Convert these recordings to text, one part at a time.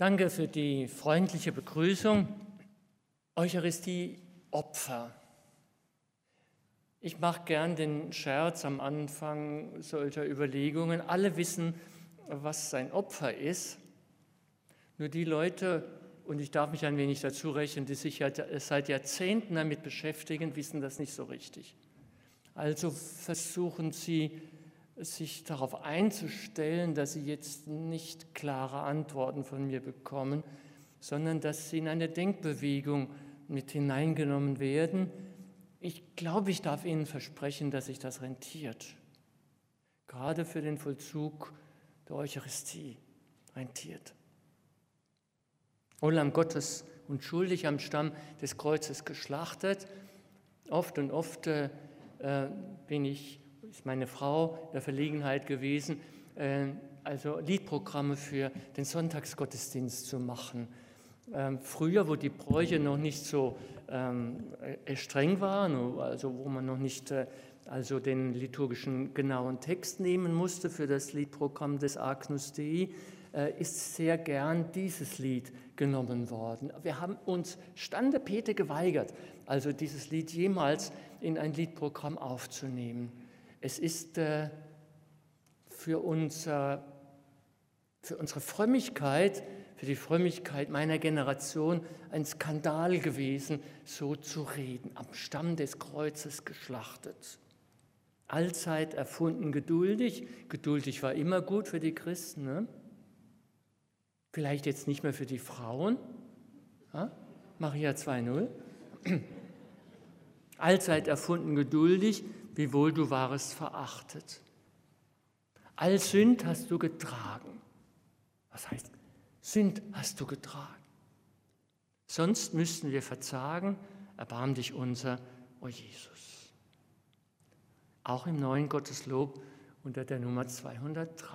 Danke für die freundliche Begrüßung. Eucharistie Opfer. Ich mache gern den Scherz am Anfang solcher Überlegungen. Alle wissen, was sein Opfer ist. Nur die Leute, und ich darf mich ein wenig dazu rechnen, die sich seit Jahrzehnten damit beschäftigen, wissen das nicht so richtig. Also versuchen sie sich darauf einzustellen, dass sie jetzt nicht klare Antworten von mir bekommen, sondern dass sie in eine Denkbewegung mit hineingenommen werden. Ich glaube, ich darf Ihnen versprechen, dass sich das rentiert. Gerade für den Vollzug der Eucharistie rentiert. Olam Gottes unschuldig am Stamm des Kreuzes geschlachtet. Oft und oft äh, bin ich ist meine Frau der Verlegenheit gewesen, äh, also Liedprogramme für den Sonntagsgottesdienst zu machen. Ähm, früher, wo die Bräuche noch nicht so ähm, äh, streng waren, also wo man noch nicht äh, also den liturgischen genauen Text nehmen musste für das Liedprogramm des Agnus Dei, ist sehr gern dieses Lied genommen worden. Wir haben uns Stande Peter geweigert, also dieses Lied jemals in ein Liedprogramm aufzunehmen. Es ist äh, für, unser, für unsere Frömmigkeit, für die Frömmigkeit meiner Generation ein Skandal gewesen, so zu reden, am Stamm des Kreuzes geschlachtet. Allzeit erfunden geduldig. Geduldig war immer gut für die Christen. Ne? Vielleicht jetzt nicht mehr für die Frauen. Ja? Maria 2.0. Allzeit erfunden geduldig, wiewohl du warest verachtet. All Sünd hast du getragen. Was heißt, Sünd hast du getragen. Sonst müssten wir verzagen, erbarm dich unser, o oh Jesus. Auch im neuen Gotteslob unter der Nummer 203.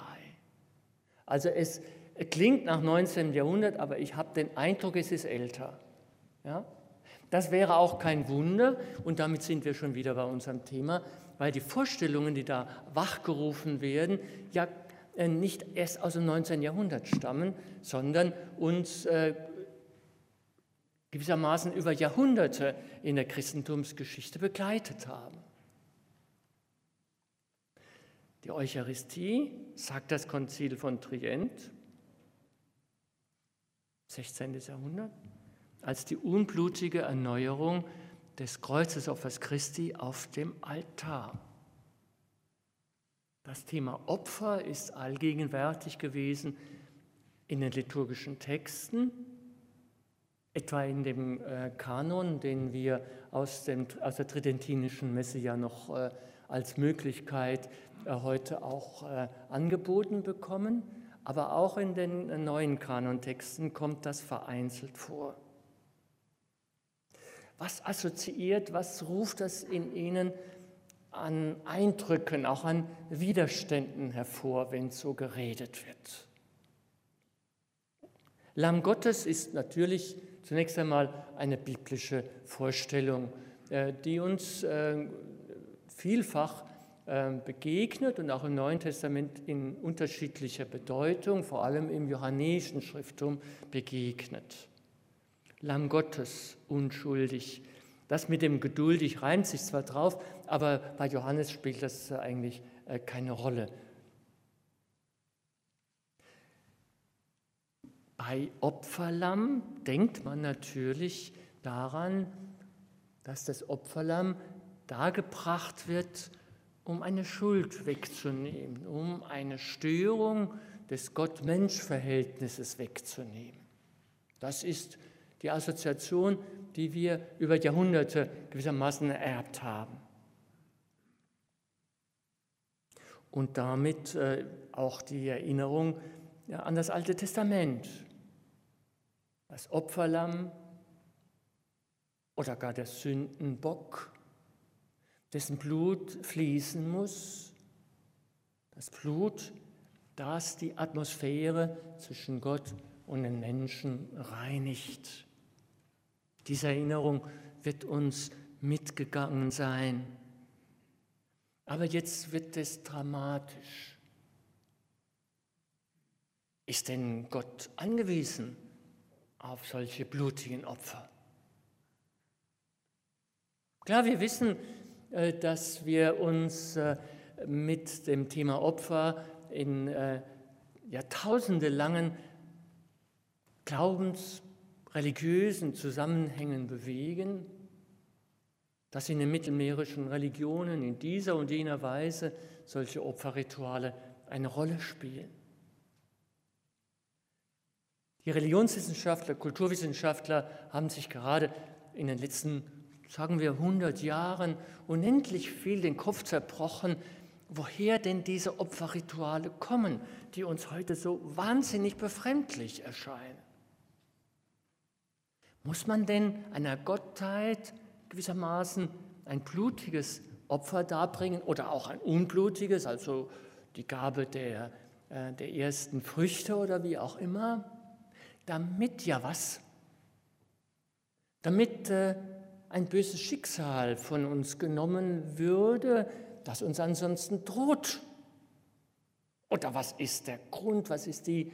Also es klingt nach 19. Jahrhundert, aber ich habe den Eindruck, es ist älter. Ja? Das wäre auch kein Wunder und damit sind wir schon wieder bei unserem Thema, weil die Vorstellungen, die da wachgerufen werden, ja äh, nicht erst aus dem 19. Jahrhundert stammen, sondern uns äh, gewissermaßen über Jahrhunderte in der Christentumsgeschichte begleitet haben. Die Eucharistie, sagt das Konzil von Trient, 16. Jahrhundert, als die unblutige Erneuerung des Kreuzesopfers Christi auf dem Altar. Das Thema Opfer ist allgegenwärtig gewesen in den liturgischen Texten, etwa in dem äh, Kanon, den wir aus, dem, aus der tridentinischen Messe ja noch äh, als Möglichkeit äh, heute auch angeboten bekommen, aber auch in den neuen Kanontexten kommt das vereinzelt vor. Was assoziiert, was ruft das in Ihnen an Eindrücken, auch an Widerständen hervor, wenn so geredet wird? Lamm Gottes ist natürlich zunächst einmal eine biblische Vorstellung, äh, die uns äh, vielfach äh, begegnet und auch im Neuen Testament in unterschiedlicher Bedeutung, vor allem im johannäischen Schrifttum begegnet. Lamm Gottes, unschuldig. Das mit dem geduldig reimt sich zwar drauf, aber bei Johannes spielt das eigentlich äh, keine Rolle. Bei Opferlamm denkt man natürlich daran, dass das Opferlamm dargebracht wird, um eine Schuld wegzunehmen, um eine Störung des Gott-Mensch-Verhältnisses wegzunehmen. Das ist die Assoziation, die wir über Jahrhunderte gewissermaßen ererbt haben. Und damit äh, auch die Erinnerung an das Alte Testament. Das Opferlamm oder gar der Sündenbock, dessen Blut fließen muss. Das Blut, das die Atmosphäre zwischen Gott und den Menschen reinigt. Diese Erinnerung wird uns mitgegangen sein. Aber jetzt wird es dramatisch. Ist denn Gott angewiesen auf solche blutigen Opfer? Klar, wir wissen, äh, dass wir uns äh, mit dem Thema Opfer in äh, jahrtausendelangen Glaubens-, religiösen Zusammenhängen bewegen, dass in den mittelmeerischen Religionen in dieser und jener Weise solche Opferrituale eine Rolle spielen. Die Religionswissenschaftler, Kulturwissenschaftler haben sich gerade in den letzten, sagen wir, 100 Jahren unendlich viel den Kopf zerbrochen, woher denn diese Opferrituale kommen, die uns heute so wahnsinnig befremdlich erscheinen. Muss man denn einer Gottheit gewissermaßen ein blutiges Opfer darbringen oder auch ein unblutiges, also die Gabe der, äh, der ersten Früchte oder wie auch immer, damit ja was? Damit äh, ein böses Schicksal von uns genommen würde, das uns ansonsten droht. Oder was ist der Grund, was ist, die,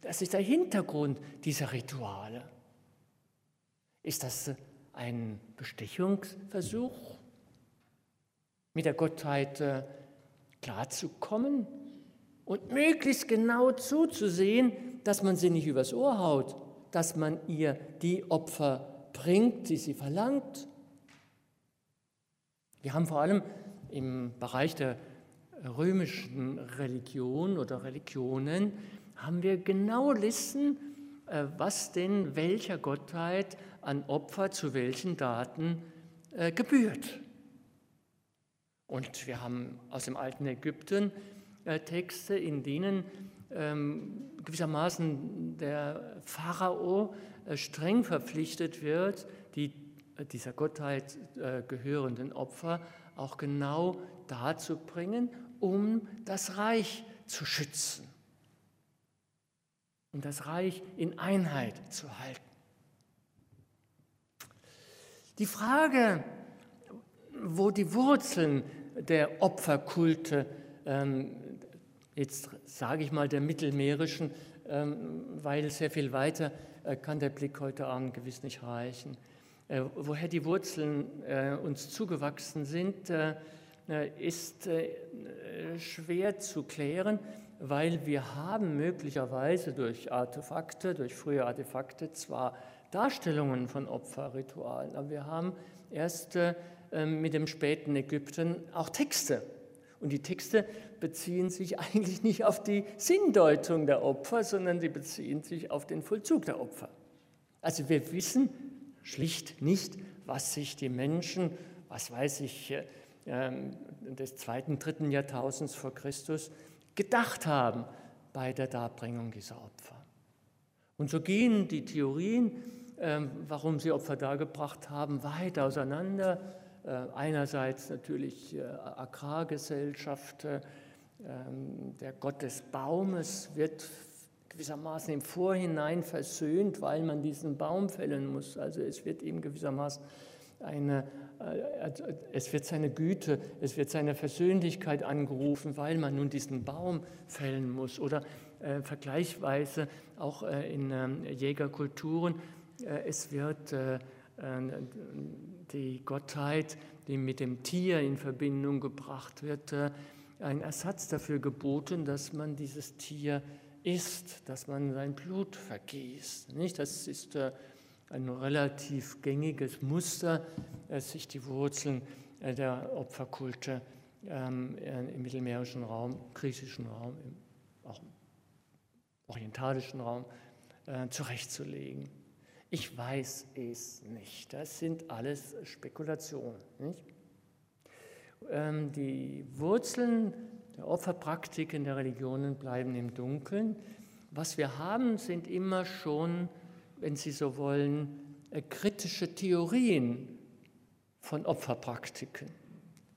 was ist der Hintergrund dieser Rituale? Ist das ein Bestechungsversuch, mit der Gottheit äh, klarzukommen und möglichst genau zuzusehen, dass man sie nicht übers Ohr haut, dass man ihr die Opfer bringt, die sie verlangt. Wir haben vor allem im Bereich der römischen Religion oder Religionen, haben wir genaue Listen, äh, was denn welcher Gottheit an Opfer zu welchen Daten äh, gebührt. Und wir haben aus dem alten Ägypten äh, Texte, in denen ähm, gewissermaßen der Pharao äh, streng verpflichtet wird, die äh, dieser Gottheit äh, gehörenden Opfer auch genau darzubringen, um das Reich zu schützen, um das Reich in Einheit zu halten. Die Frage, wo die Wurzeln der Opferkulte, ähm, jetzt sage ich mal der mittelmeerischen, ähm, weil sehr viel weiter äh, kann der Blick heute Abend gewiss nicht reichen. Äh, woher die Wurzeln äh, uns zugewachsen sind, äh, äh, ist äh, schwer zu klären, weil wir haben möglicherweise durch Artefakte, durch frühe Artefakte zwar Darstellungen von Opferritualen. Aber wir haben erst äh, mit dem späten Ägypten auch Texte. Und die Texte beziehen sich eigentlich nicht auf die Sinndeutung der Opfer, sondern sie beziehen sich auf den Vollzug der Opfer. Also wir wissen schlicht nicht, was sich die Menschen, was weiß ich, äh, ähm, des zweiten, dritten Jahrtausends vor Christus gedacht haben bei der Darbringung dieser Opfer. Und so gehen die Theorien ähm, warum sie Opfer dargebracht haben, weit auseinander. Äh, einerseits natürlich äh, Agrargesellschaft, äh, ähm, der Gott des Baumes wird gewissermaßen im Vorhinein versöhnt, weil man diesen Baum fällen muss. Also es wird ihm gewissermaßen eine, es wird seine Güte, es wird seine Versöhnlichkeit angerufen, weil man nun diesen Baum fällen muss. Oder äh, vergleichsweise auch äh, in äh, Jägerkulturen es wird äh, äh, die Gottheit, die mit dem Tier in Verbindung gebracht wird, ein Ersatz dafür geboten, dass man dieses Tier isst, dass man sein Blut vergießt. Nicht? Das ist ein relativ gängiges Muster, sich die Wurzeln der Opferkulte ähm, im mittelmeerischen Raum, griechischen Raum, auch im orientalischen Raum zurechtzulegen. Ich weiß es nicht. Das sind alles Spekulationen. Ähm, die Wurzeln der Opferpraktiken der Religionen bleiben im Dunkeln. Was wir haben, sind immer schon, wenn Sie so wollen, äh, kritische Theorien von Opferpraktiken.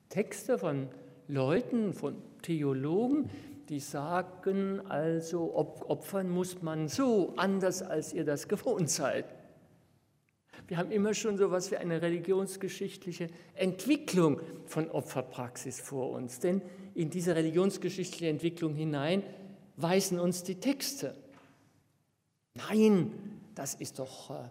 Texte von Leuten, von Theologen, die sagen also, opfern muss man so, anders als ihr das gewohnt seid. Wir haben immer schon so etwas wie eine religionsgeschichtliche Entwicklung von Opferpraxis vor uns. Denn in diese religionsgeschichtliche Entwicklung hinein weisen uns die Texte. Nein, das ist doch äh,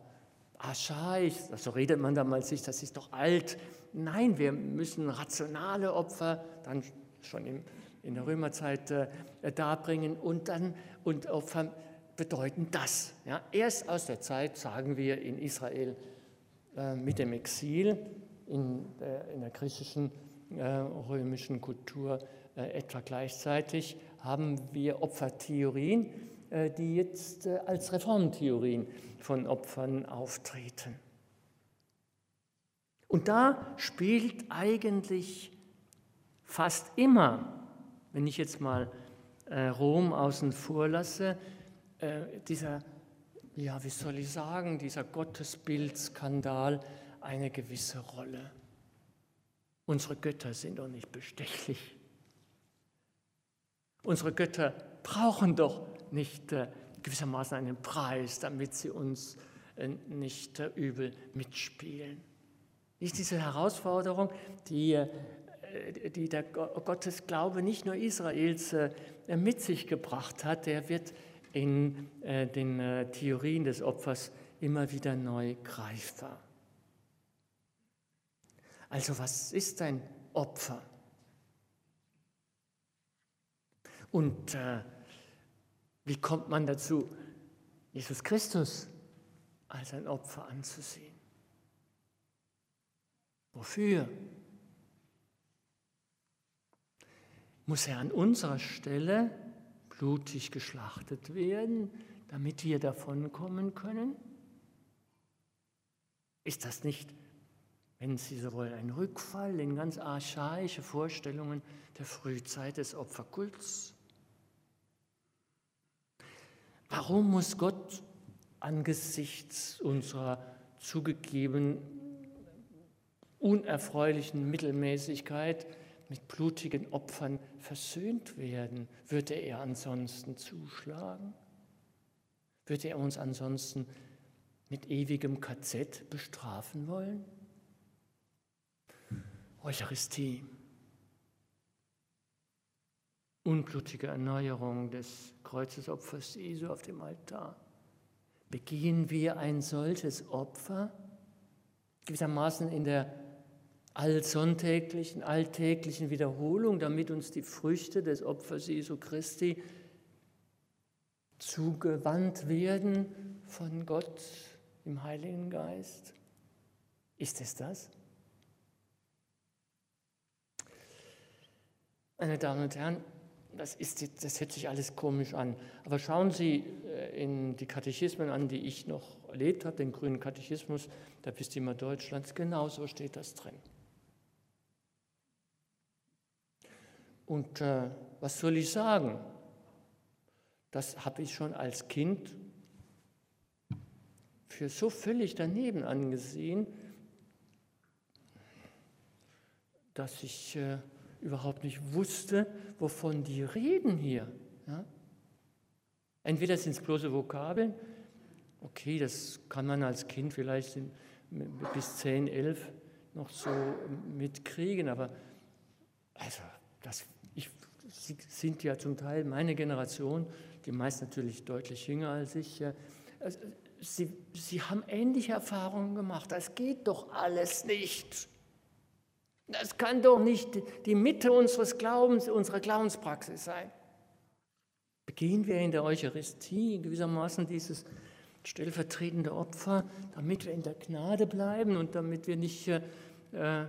archaisch, so redet man damals sich, das ist doch alt. Nein, wir müssen rationale Opfer dann schon in der Römerzeit äh, darbringen und dann und Opfer bedeuten das. Ja, erst aus der Zeit, sagen wir, in Israel äh, mit dem Exil, in der, in der griechischen, äh, römischen Kultur äh, etwa gleichzeitig, haben wir Opfertheorien, äh, die jetzt äh, als Reformtheorien von Opfern auftreten. Und da spielt eigentlich fast immer, wenn ich jetzt mal äh, Rom außen vor lasse, dieser, ja, wie soll ich sagen, dieser Gottesbildskandal eine gewisse Rolle. Unsere Götter sind doch nicht bestechlich. Unsere Götter brauchen doch nicht äh, gewissermaßen einen Preis, damit sie uns äh, nicht äh, übel mitspielen. Nicht diese Herausforderung, die, äh, die der Gottesglaube nicht nur Israels äh, mit sich gebracht hat, der wird in äh, den Theorien des Opfers immer wieder neu greifbar. Also was ist ein Opfer? Und äh, wie kommt man dazu, Jesus Christus als ein Opfer anzusehen? Wofür? Muss er an unserer Stelle blutig geschlachtet werden, damit wir davonkommen können? Ist das nicht, wenn Sie so wollen, ein Rückfall in ganz archaische Vorstellungen der Frühzeit des Opferkults? Warum muss Gott angesichts unserer zugegeben unerfreulichen Mittelmäßigkeit mit blutigen Opfern versöhnt werden? Würde er ansonsten zuschlagen? Würde er uns ansonsten mit ewigem KZ bestrafen wollen? Eucharistie unblutige Erneuerung des Kreuzesopfers Jesu auf dem Altar. Begehen wir ein solches Opfer, gewissermaßen in der allsonntäglichen, alltäglichen Wiederholung, damit uns die Früchte des Opfers Jesu Christi zugewandt werden von Gott im Heiligen Geist? Ist es das? Meine Damen und Herren, das, ist, das hört sich alles komisch an. Aber schauen Sie äh, in die Katechismen an, die ich noch erlebt habe, den grünen Katechismus der Bistümer Deutschlands, genau so steht das drin. Und äh, was soll ich sagen? Das habe ich schon als Kind für so völlig daneben angesehen, dass ich äh, überhaupt nicht wusste, wovon die reden hier. Ja? Entweder sind es bloße Vokabeln, okay, das kann man als Kind vielleicht in, bis 10, 11 noch so mitkriegen, aber also das, ich, Sie sind ja zum Teil meine Generation, die meist natürlich deutlich jünger als ich. Also, Sie, Sie haben ähnliche Erfahrungen gemacht. Das geht doch alles nicht. Das kann doch nicht die Mitte unseres Glaubens, unserer Glaubenspraxis sein. Begehen wir in der Eucharistie gewissermaßen dieses stellvertretende Opfer, damit wir in der Gnade bleiben und damit wir nicht äh, äh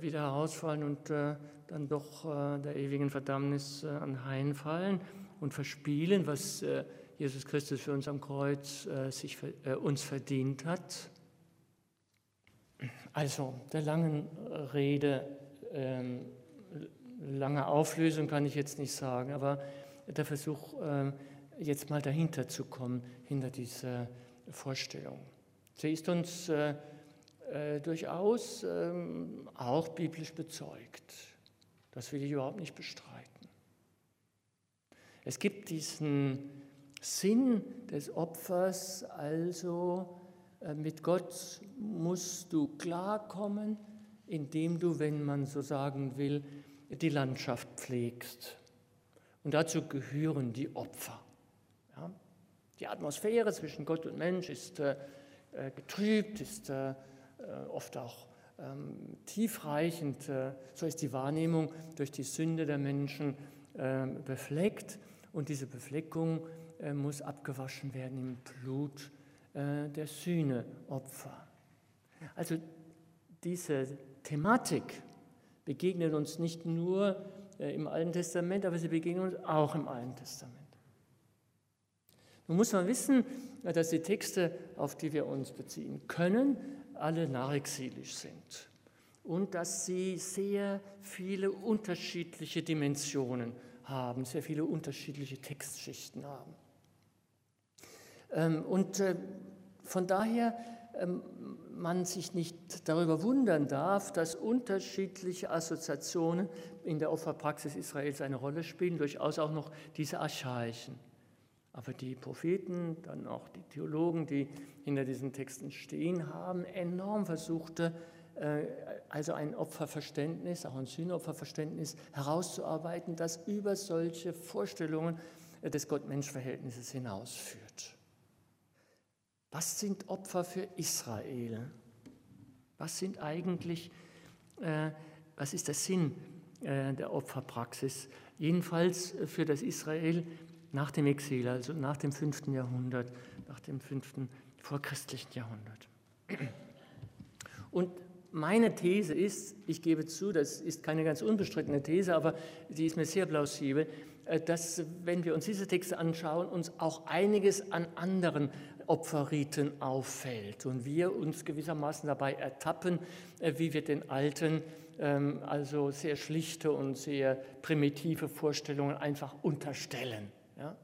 wieder herausfallen und äh, dann doch äh, der ewigen Verdammnis äh, anheimfallen und verspielen, was äh, Jesus Christus für uns am Kreuz sich, uns verdient hat. Also der langen Rede, ähm, lange Auflösung kann ich jetzt nicht sagen, aber der Versuch, jetzt mal dahinter zu kommen, hinter dieser Vorstellung. Sie ist uns äh, äh, durchaus ähm, auch biblisch bezeugt. Das will ich überhaupt nicht bestreiten. Es gibt diesen Sinn des Opfers also äh, mit Gott musst du klarkommen, indem du, wenn man so sagen will, die Landschaft pflegst. Und dazu gehören die Opfer. Ja? Die Atmosphäre zwischen Gott und Mensch ist äh, äh getrübt, ist äh, äh, oft auch ähm, tiefreichend. Äh, so ist die Wahrnehmung durch die Sünde der Menschen äh, befleckt und diese Befleckung muss abgewaschen werden im Blut der Sühneopfer. Also diese Thematik begegnet uns nicht nur im Alten Testament, aber sie begegnen uns auch im Alten Testament. Nun muss man wissen, dass die Texte, auf die wir uns beziehen können, alle nachexilisch sind und dass sie sehr viele unterschiedliche Dimensionen haben, sehr viele unterschiedliche Textschichten haben. Ähm, und äh, von daher ähm, man sich nicht darüber wundern darf, dass unterschiedliche Assoziationen in der Opferpraxis Israels eine Rolle spielen, durchaus auch noch diese archaischen. Aber die Propheten, dann auch die Theologen, die hinter diesen Texten stehen, haben enorm versucht, äh, also ein Opferverständnis, auch ein Sühnopferverständnis herauszuarbeiten, das über solche Vorstellungen des Gott-Mensch-Verhältnisses hinausführt. Was sind Opfer für Israel? Was sind eigentlich, äh, was ist der Sinn äh, der Opferpraxis? Jedenfalls für das Israel nach dem Exil, also nach dem 5. Jahrhundert, nach dem 5. vorchristlichen Jahrhundert. Und meine These ist, ich gebe zu, das ist keine ganz unbestrittene These, aber sie ist mir sehr plausibel, äh, dass, wenn wir uns diese Texte anschauen, uns auch einiges an anderen Opferriten auffällt und wir uns gewissermaßen dabei ertappen, äh, wie wir den alten, ähm, also sehr schlichte und sehr primitive Vorstellungen einfach unterstellen. Ja?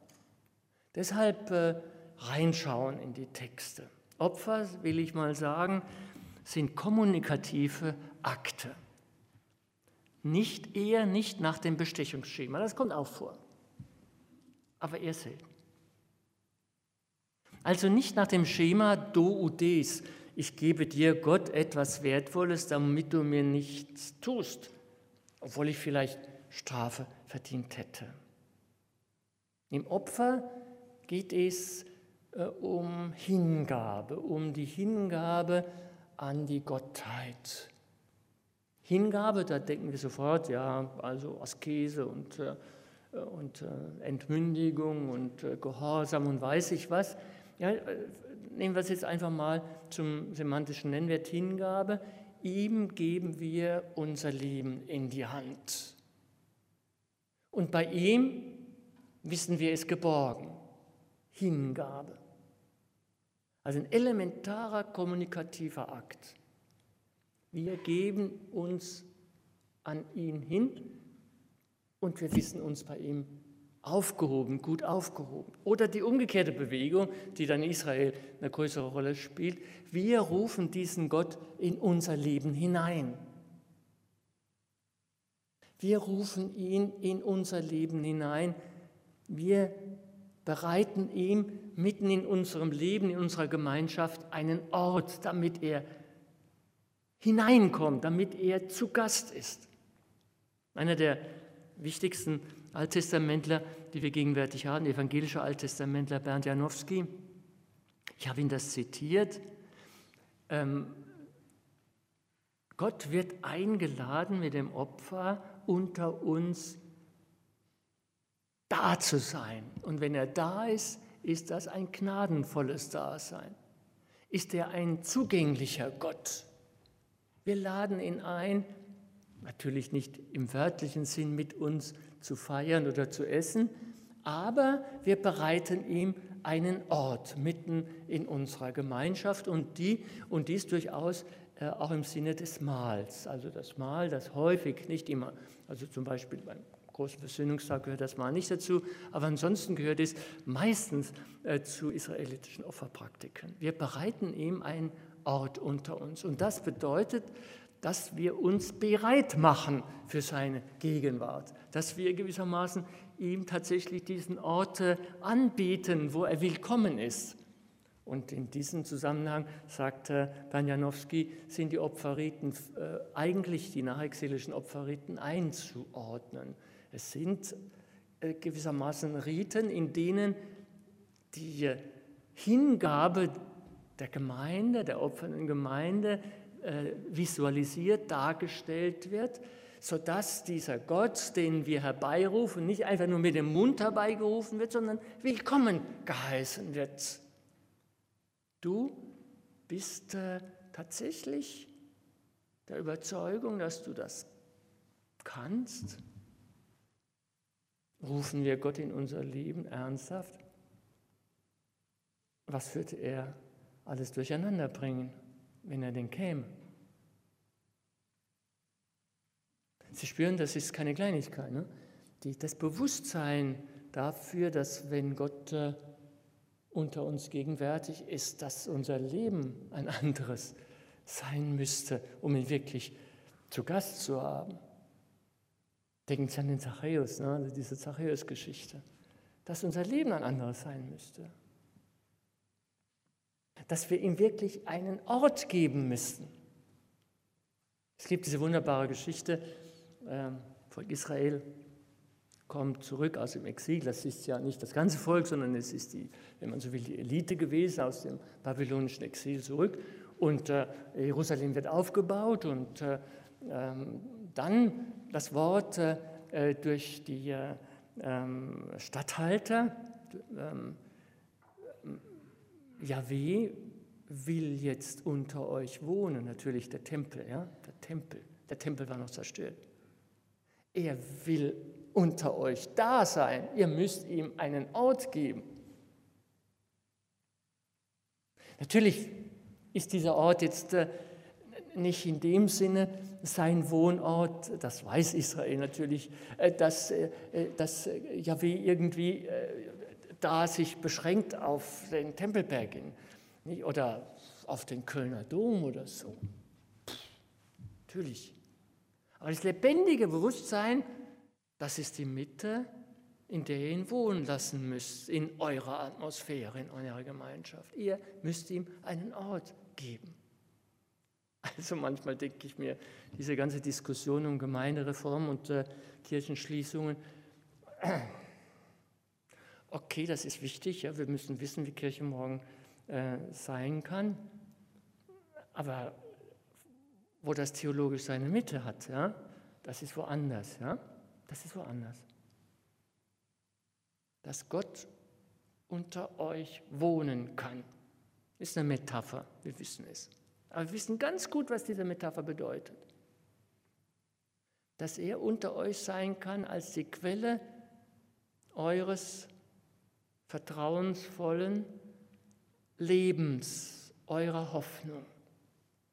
Deshalb äh, reinschauen in die Texte. Opfer, will ich mal sagen, sind kommunikative Akte. Nicht eher nicht nach dem Bestechungsschema, das kommt auch vor, aber eher selten. Also nicht nach dem Schema do udes, ich gebe dir Gott etwas Wertvolles, damit du mir nichts tust, obwohl ich vielleicht Strafe verdient hätte. Im Opfer geht es äh, um Hingabe, um die Hingabe an die Gottheit. Hingabe, da denken wir sofort, ja, also Askese und, äh, und äh, Entmündigung und Gehorsam und weiß ich was. Ja, nehmen wir es jetzt einfach mal zum semantischen Nennwert Hingabe. Ihm geben wir unser Leben in die Hand. Und bei ihm wissen wir es geborgen. Hingabe. Also ein elementarer kommunikativer Akt. Wir geben uns an ihn hin und wir wissen uns bei ihm aufgehoben, gut aufgehoben. Oder die umgekehrte Bewegung, die dann Israel eine größere Rolle spielt. Wir rufen diesen Gott in unser Leben hinein. Wir rufen ihn in unser Leben hinein wir bereiten ihm mitten in unserem Leben, in unserer Gemeinschaft einen Ort, damit er hineinkommt, damit er zu Gast ist. Einer der wichtigsten Alttestamentler, die wir gegenwärtig haben, evangelischer Alttestamentler Bernd Janowski, ich habe ihn das zitiert, ähm, Gott wird eingeladen mit dem Opfer unter uns da zu sein. Und wenn er da ist, ist das ein gnadenvolles Dasein. Ist er ein zugänglicher Gott? Wir laden ihn ein, natürlich nicht im wörtlichen Sinn mit uns zu feiern oder zu essen, aber wir bereiten ihm einen Ort mitten in unserer Gemeinschaft und, die, und dies durchaus äh, auch im Sinne des Mahls. Also das Mahl, das häufig, nicht immer, also zum Beispiel beim großen Versöhnungstag gehört das mal nicht dazu, aber ansonsten gehört es meistens äh, zu israelitischen Opferpraktiken. Wir bereiten ihm einen Ort unter uns und das bedeutet, dass wir uns bereit machen für seine Gegenwart, dass wir gewissermaßen ihm tatsächlich diesen Ort äh, anbieten, wo er willkommen ist. Und in diesem Zusammenhang, sagt Banjanowski, sind die Opferriten äh, eigentlich die nachexilischen Opferriten einzuordnen. Es sind äh, gewissermaßen Riten, in denen die Hingabe der Gemeinde, der opfernden Gemeinde äh, visualisiert, dargestellt wird, sodass dieser Gott, den wir herbeirufen, nicht einfach nur mit dem Mund herbeigerufen wird, sondern willkommen geheißen wird. Du bist äh, tatsächlich der Überzeugung, dass du das kannst? Rufen wir Gott in unser Leben ernsthaft? Was würde er alles durcheinander bringen, wenn er denn käme? Sie spüren, das ist keine Kleinigkeit. Ne? Die, das Bewusstsein dafür, dass wenn Gott äh, unter uns gegenwärtig ist, dass unser Leben ein anderes sein müsste, um ihn wirklich zu Gast zu haben. Denken Sie an den Zachäus, ne? also diese Zachäus-Geschichte, dass unser Leben ein anderes sein müsste. Dass wir ihm wirklich einen Ort geben müssten. Es gibt diese wunderbare Geschichte, ähm, Volk Israel kommt zurück aus dem Exil. Das ist ja nicht das ganze Volk, sondern es ist die, wenn man so will, die Elite gewesen aus dem babylonischen Exil zurück. Und äh, Jerusalem wird aufgebaut und äh, ähm, dann das Wort äh, äh durch die äh, ähm, Statthalter, ähm, Yahweh will jetzt unter euch wohnen, natürlich der Tempel, ja, der Tempel. Der Tempel war noch zerstört. Er will unter euch da sein. Ihr müsst ihm einen Ort geben. Natürlich ist dieser Ort jetzt äh, nicht in dem Sinne sein Wohnort, das weiß Israel natürlich, äh, dass, äh, dass Yahweh irgendwie da sich beschränkt auf den Tempelberg oder auf den Kölner Dom oder so. Natürlich. Aber das lebendige Bewusstsein, das ist die Mitte, in der ihr ihn wohnen lassen müsst, in eurer Atmosphäre, in eurer Gemeinschaft. Ihr müsst ihm einen Ort geben. Also manchmal denke ich mir, diese ganze Diskussion um Gemeindereform und äh, Kirchenschließungen, okay, das ist wichtig, ja, wir müssen wissen, wie Kirche morgen äh, sein kann, aber wo das theologisch seine Mitte hat, ja, das ist woanders, ja, das ist woanders. Dass Gott unter euch wohnen kann. Ist eine Metapher, wir wissen es. Aber wir wissen ganz gut, was diese Metapher bedeutet. Dass er unter euch sein kann als die Quelle eures vertrauensvollen Lebens, eurer Hoffnung.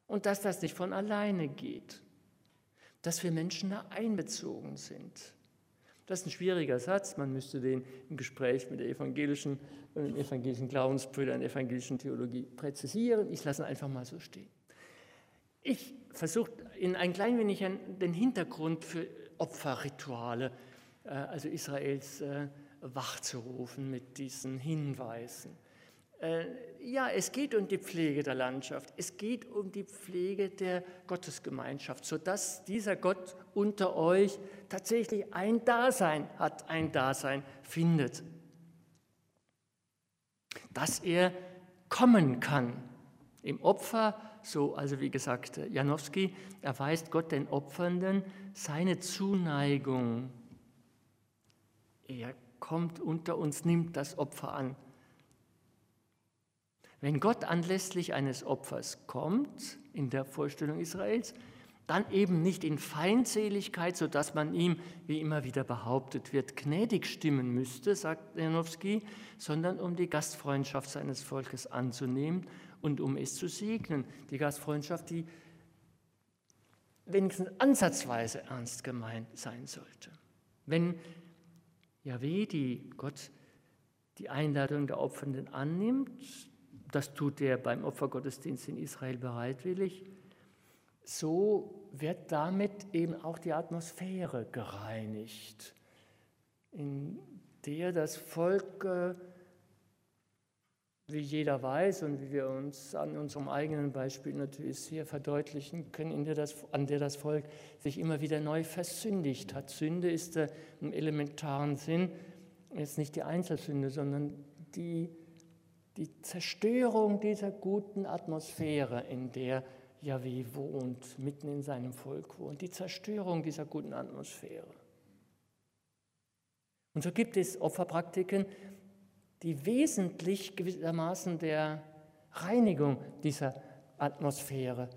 Und dass das nicht von alleine geht. Dass wir Menschen da einbezogen sind. Das ist ein schwieriger Satz, man müsste den im Gespräch mit evangelischen, den evangelischen Glaubensbrüdern, der evangelischen Theologie präzisieren. Ich lasse ihn einfach mal so stehen. Ich versuche in ein klein wenig den Hintergrund für Opferrituale, äh, also Israels, äh, wachzurufen mit diesen Hinweisen. Äh, ja, es geht um die Pflege der Landschaft, es geht um die Pflege der Gottesgemeinschaft, sodass dieser Gott unter euch tatsächlich ein Dasein hat, ein Dasein findet. Dass er kommen kann. Im Opfer, so also wie gesagt Janowski, erweist Gott den Opfernden seine Zuneigung. Er kommt unter uns, nimmt das Opfer an. Wenn Gott anlässlich eines Opfers kommt in der Vorstellung Israels, dann eben nicht in Feindseligkeit, sodass man ihm, wie immer wieder behauptet wird, gnädig stimmen müsste, sagt Janowski, sondern um die Gastfreundschaft seines Volkes anzunehmen und um es zu segnen. Die Gastfreundschaft, die wenigstens ansatzweise ernst gemeint sein sollte. Wenn Yahweh, die Gott die Einladung der Opfernden annimmt, das tut er beim Opfergottesdienst in Israel bereitwillig. So wird damit eben auch die Atmosphäre gereinigt, in der das Volk, äh, wie jeder weiß und wie wir uns an unserem eigenen Beispiel natürlich sehr verdeutlichen können, in der das, an der das Volk sich immer wieder neu versündigt hat. Sünde ist äh, im elementaren Sinn jetzt nicht die Einzelsünde, sondern die die Zerstörung dieser guten Atmosphäre, in der Yahweh wohnt, mitten in seinem Volk wohnt, die Zerstörung dieser guten Atmosphäre. Und so gibt es Opferpraktiken, die wesentlich gewissermaßen der Reinigung dieser Atmosphäre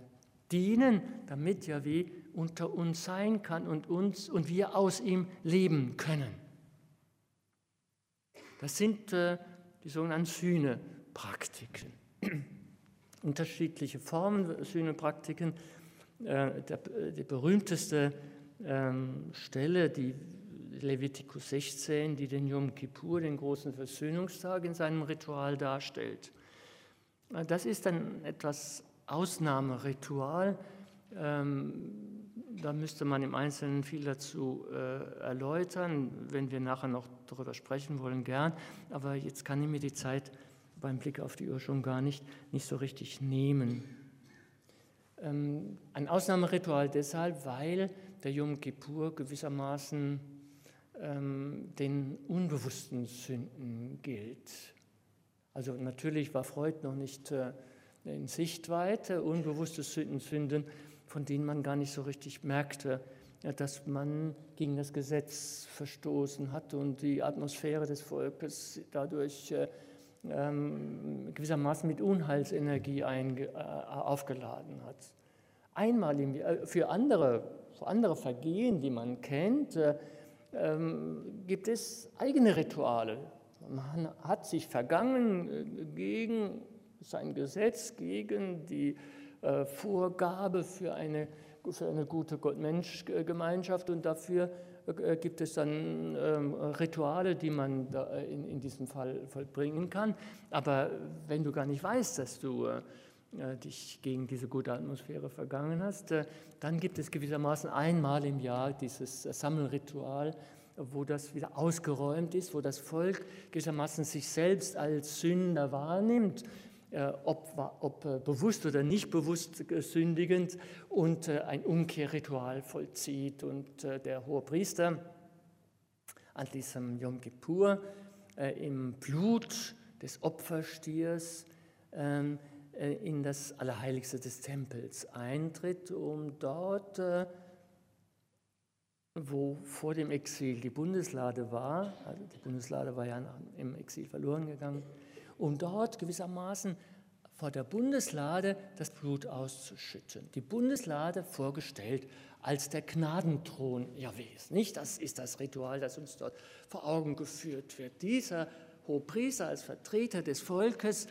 dienen, damit Yahweh unter uns sein kann und uns und wir aus ihm leben können. Das sind äh, die sogenannten Sühnepraktiken. Unterschiedliche Formen Sühnepraktiken. Äh, die berühmteste ähm, Stelle, die Levitikus 16, die den Yom Kippur, den großen Versöhnungstag, in seinem Ritual darstellt. Äh, das ist ein etwas Ausnahmeritual. Ähm, da müsste man im Einzelnen viel dazu äh, erläutern, wenn wir nachher noch darüber sprechen wollen, gern. Aber jetzt kann ich mir die Zeit beim Blick auf die Uhr schon gar nicht, nicht so richtig nehmen. Ähm, ein Ausnahmeritual deshalb, weil der Yom Kippur gewissermaßen ähm, den unbewussten Sünden gilt. Also natürlich war Freud noch nicht äh, in Sichtweite, unbewusste Sünden, Sünden von denen man gar nicht so richtig merkte, dass man gegen das Gesetz verstoßen hat und die Atmosphäre des Volkes dadurch äh, ähm, gewissermaßen mit Unheilsenergie einge, äh, aufgeladen hat. Einmal äh, für, andere, für andere Vergehen, die man kennt, äh, ähm, gibt es eigene Rituale. Man hat sich vergangen äh, gegen sein Gesetz, gegen die äh, Vorgabe für eine, für eine gute Gott-Mensch-Gemeinschaft und dafür gibt es dann ähm, Rituale, die man in, in diesem Fall vollbringen kann. Aber wenn du gar nicht weißt, dass du äh, dich gegen diese gute Atmosphäre vergangen hast, dann gibt es gewissermaßen einmal im Jahr dieses Sammelritual, wo das wieder ausgeräumt ist, wo das Volk gewissermaßen sich selbst als Sünder wahrnimmt äh, ob, ob äh, bewusst oder nicht bewusst sündigend und äh, ein Umkehrritual vollzieht. Und der hohe Priester an diesem Yom Kippur im Blut des Opferstiers ähm, in das Allerheiligste des Tempels eintritt, um dort, wo vor dem Exil die Bundeslade war, also die Bundeslade war ja im Exil verloren gegangen, um dort gewissermaßen vor der Bundeslade das Blut auszuschütten. Die Bundeslade vorgestellt als der Gnadenthron Jahwes. Nicht, das ist das Ritual, das uns dort vor Augen geführt wird. Dieser Hohepriester als Vertreter des Volkes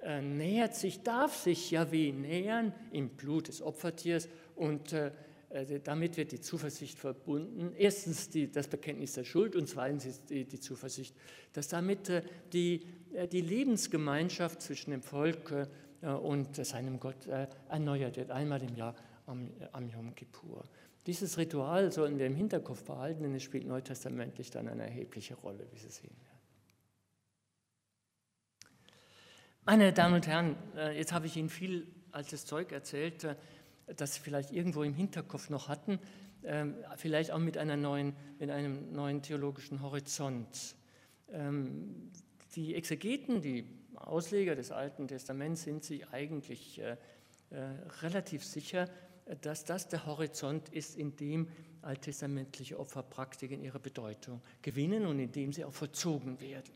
äh, nähert sich, darf sich Jahwe nähern im Blut des Opfertiers und äh, äh, damit wird die Zuversicht verbunden. Erstens die, das Bekenntnis der Schuld und zweitens die, die Zuversicht, dass damit äh, die, die Lebensgemeinschaft zwischen dem Volk und seinem Gott erneuert wird, einmal im Jahr am, Yom Kippur. Dieses Ritual sollen wir im Hinterkopf behalten, denn es spielt neutestamentlich dann eine erhebliche Rolle, wie Sie sehen werden. Meine Damen und Herren, jetzt habe ich Ihnen viel altes Zeug erzählt das vielleicht irgendwo im Hinterkopf noch hatten, ähm, vielleicht auch mit, einer neuen, mit einem neuen theologischen Horizont. Die Exegeten, die Ausleger des Alten Testaments sind sich eigentlich äh, äh, relativ sicher, dass das der Horizont ist, in dem alttestamentliche Opferpraktiken ihre Bedeutung gewinnen und in dem sie auch vollzogen werden.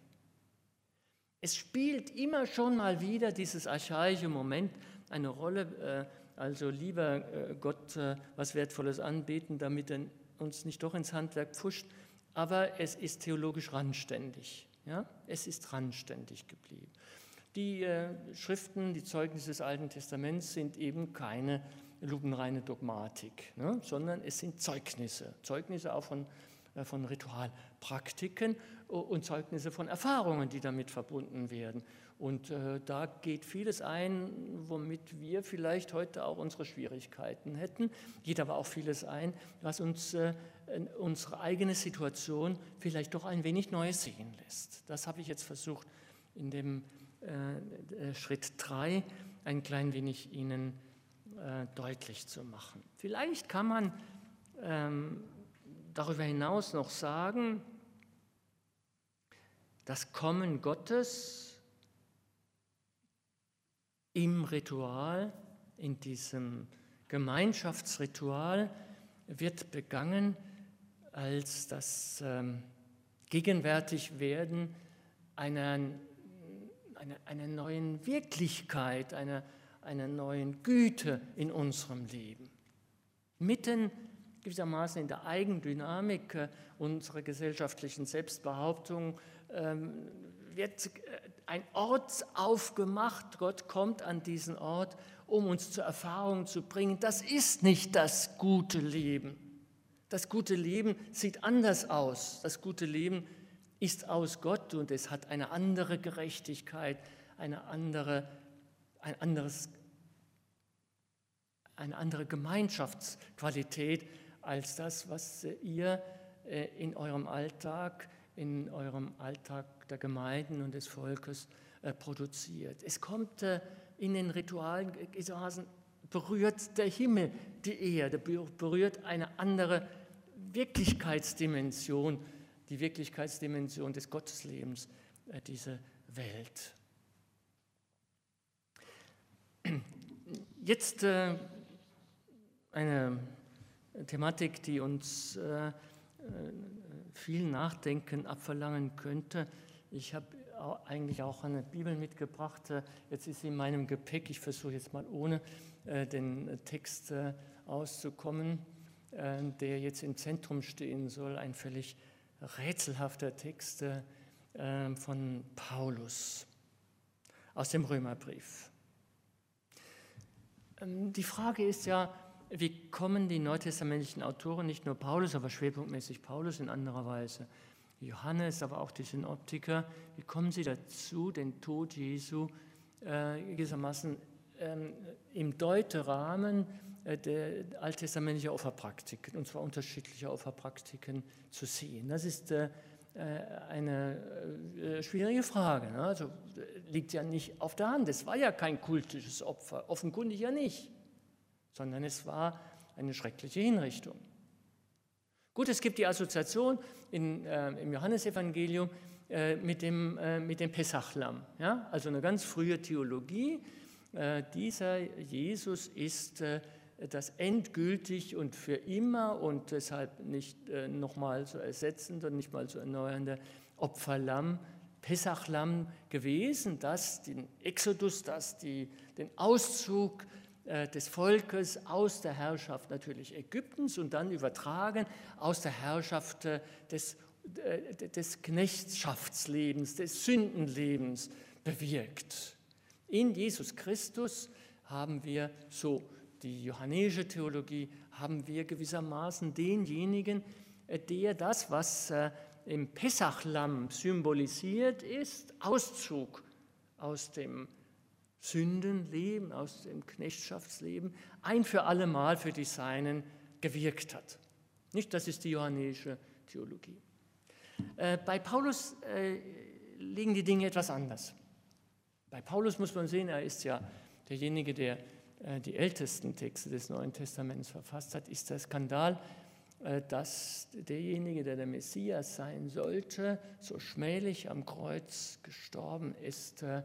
Es spielt immer schon mal wieder dieses archaische Moment eine Rolle, äh, also lieber äh, Gott äh, was Wertvolles anbeten, damit er uns nicht doch ins Handwerk pfuscht. Aber es ist theologisch randständig. Ja? Es ist randständig geblieben. Die äh, Schriften, die Zeugnisse des Alten Testaments sind eben keine lupenreine Dogmatik, ne? sondern es sind Zeugnisse. Zeugnisse auch von, äh, von Ritualpraktiken und Zeugnisse von Erfahrungen, die damit verbunden werden. Und äh, da geht vieles ein, womit wir vielleicht heute auch unsere Schwierigkeiten hätten, geht aber auch vieles ein, was uns äh, unsere eigene Situation vielleicht doch ein wenig neu sehen lässt. Das habe ich jetzt versucht in dem äh, Schritt 3 ein klein wenig Ihnen äh, deutlich zu machen. Vielleicht kann man ähm, darüber hinaus noch sagen, das Kommen Gottes im Ritual, in diesem Gemeinschaftsritual wird begangen als das ähm, Gegenwärtigwerden einer, einer, einer neuen Wirklichkeit, einer, einer neuen Güte in unserem Leben. Mitten gewissermaßen in der Eigendynamik äh, unserer gesellschaftlichen Selbstbehauptung ähm, wird äh, ein Ort aufgemacht. Gott kommt an diesen Ort, um uns zur Erfahrung zu bringen, das ist nicht das gute Leben. Das gute Leben sieht anders aus. Das gute Leben ist aus Gott und es hat eine andere Gerechtigkeit, eine andere, ein anderes, eine andere Gemeinschaftsqualität als das, was ihr äh, in eurem Alltag, in eurem Alltag der Gemeinden und des Volkes äh, produziert. Es kommt äh, in den Ritualen gewissermaßen berührt der Himmel die Erde, berührt eine andere Wirklichkeitsdimension, die Wirklichkeitsdimension des Gotteslebens, diese Welt. Jetzt eine Thematik, die uns äh, äh, viel Nachdenken abverlangen könnte. Ich habe eigentlich auch eine Bibel mitgebracht. Äh, jetzt ist sie in meinem Gepäck. Ich versuche jetzt mal ohne den Text auszukommen, der jetzt im Zentrum stehen soll. Ein völlig rätselhafter Text von Paulus aus dem Römerbrief. Ähm, die Frage ist ja, wie kommen die neutestamentlichen Autoren, nicht nur Paulus, aber schwerpunktmäßig Paulus in anderer Weise, Johannes, aber auch die Synoptiker, wie kommen sie dazu, den Tod Jesu äh, gewissermaßen ähm, im Deuterahmen äh, der alttestamentlicher Opferpraktiken, und zwar unterschiedlicher Opferpraktiken, zu sehen? Das ist äh, äh eine äh, schwierige Frage. Ne? Also liegt ja nicht auf der Hand. Es war ja kein kultisches Opfer, offenkundig ja nicht sondern es war eine schreckliche Hinrichtung. Gut, es gibt die Assoziation in, äh, im Johannesevangelium äh, mit dem, äh, mit dem Pesachlamm, ja? also eine ganz frühe Theologie. Äh, dieser Jesus ist äh, das endgültig und für immer und deshalb nicht äh, nochmal zu ersetzende und nicht mal zu erneuernde Opferlamm, Pesachlamm gewesen, das den Exodus, das die, den Auszug des Volkes aus der Herrschaft natürlich Ägyptens und dann übertragen aus der Herrschaft äh, des, äh, des Knechtschaftlebens, des Sündenlebens bewirkt. In Jesus Christus haben wir, so die johannäische Theologie, haben wir gewissermaßen denjenigen, der das, was im Pessachlamm symbolisiert ist, Auszug aus dem Sündenleben, aus dem Knechtschaftleben ein für alle Mal für die Seinen gewirkt hat. Nicht, das ist die johannäische Theologie. Äh, bei Paulus äh, liegen die Dinge etwas anders. Bei Paulus muss man sehen, er ist ja derjenige, der äh, die ältesten Texte des Neuen Testaments verfasst hat, ist der Skandal, äh, dass derjenige, der der Messias sein sollte, so schmählich am Kreuz gestorben ist, äh,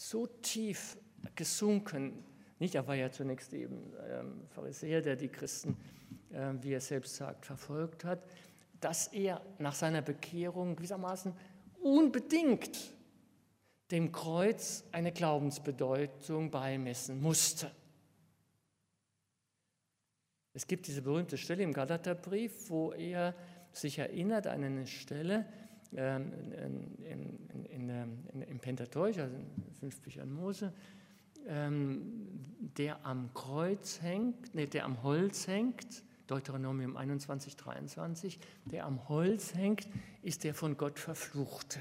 so tief gesunken. Nicht, er war ja zunächst eben ähm, Pharisäer, der die Christen, äh, wie er selbst sagt, verfolgt hat, dass er nach seiner Bekehrung gewissermaßen unbedingt dem Kreuz eine Glaubensbedeutung beimessen musste. Es gibt diese berühmte Stelle im Galaterbrief, wo er sich erinnert an eine Stelle, in, in, in, im Pentateuch, also in fünf Büchern Mose, ähm, der am Kreuz hängt, nee, der am Holz hängt, Deuteronomium 21, 23, der am Holz hängt, ist der von Gott Verfluchte.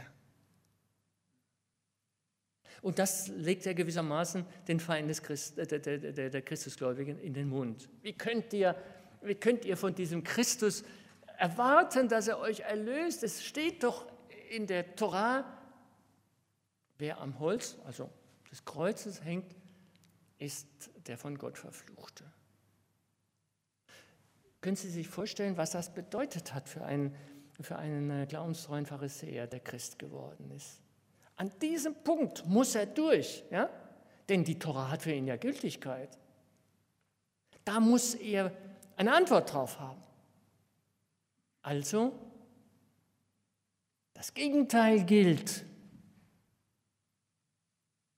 Und das legt er gewissermaßen den Feind des Christ, der, der, der, der Christusgläubigen in den Mund. Wie könnt, ihr, wie könnt ihr von diesem Christus erwarten, dass er euch erlöst. Es steht doch in der Torah, wer am Holz, also des Kreuzes hängt, ist der von Gott Verfluchte. Können Sie sich vorstellen, was das bedeutet hat für einen, für einen äh, glaubenstreuen Pharisäer, der Christ geworden ist? An diesem Punkt muss er durch. Ja? denn die Tora hat für ihn ja Gültigkeit. Da muss er eine Antwort drauf haben. Also, das Gegenteil gilt.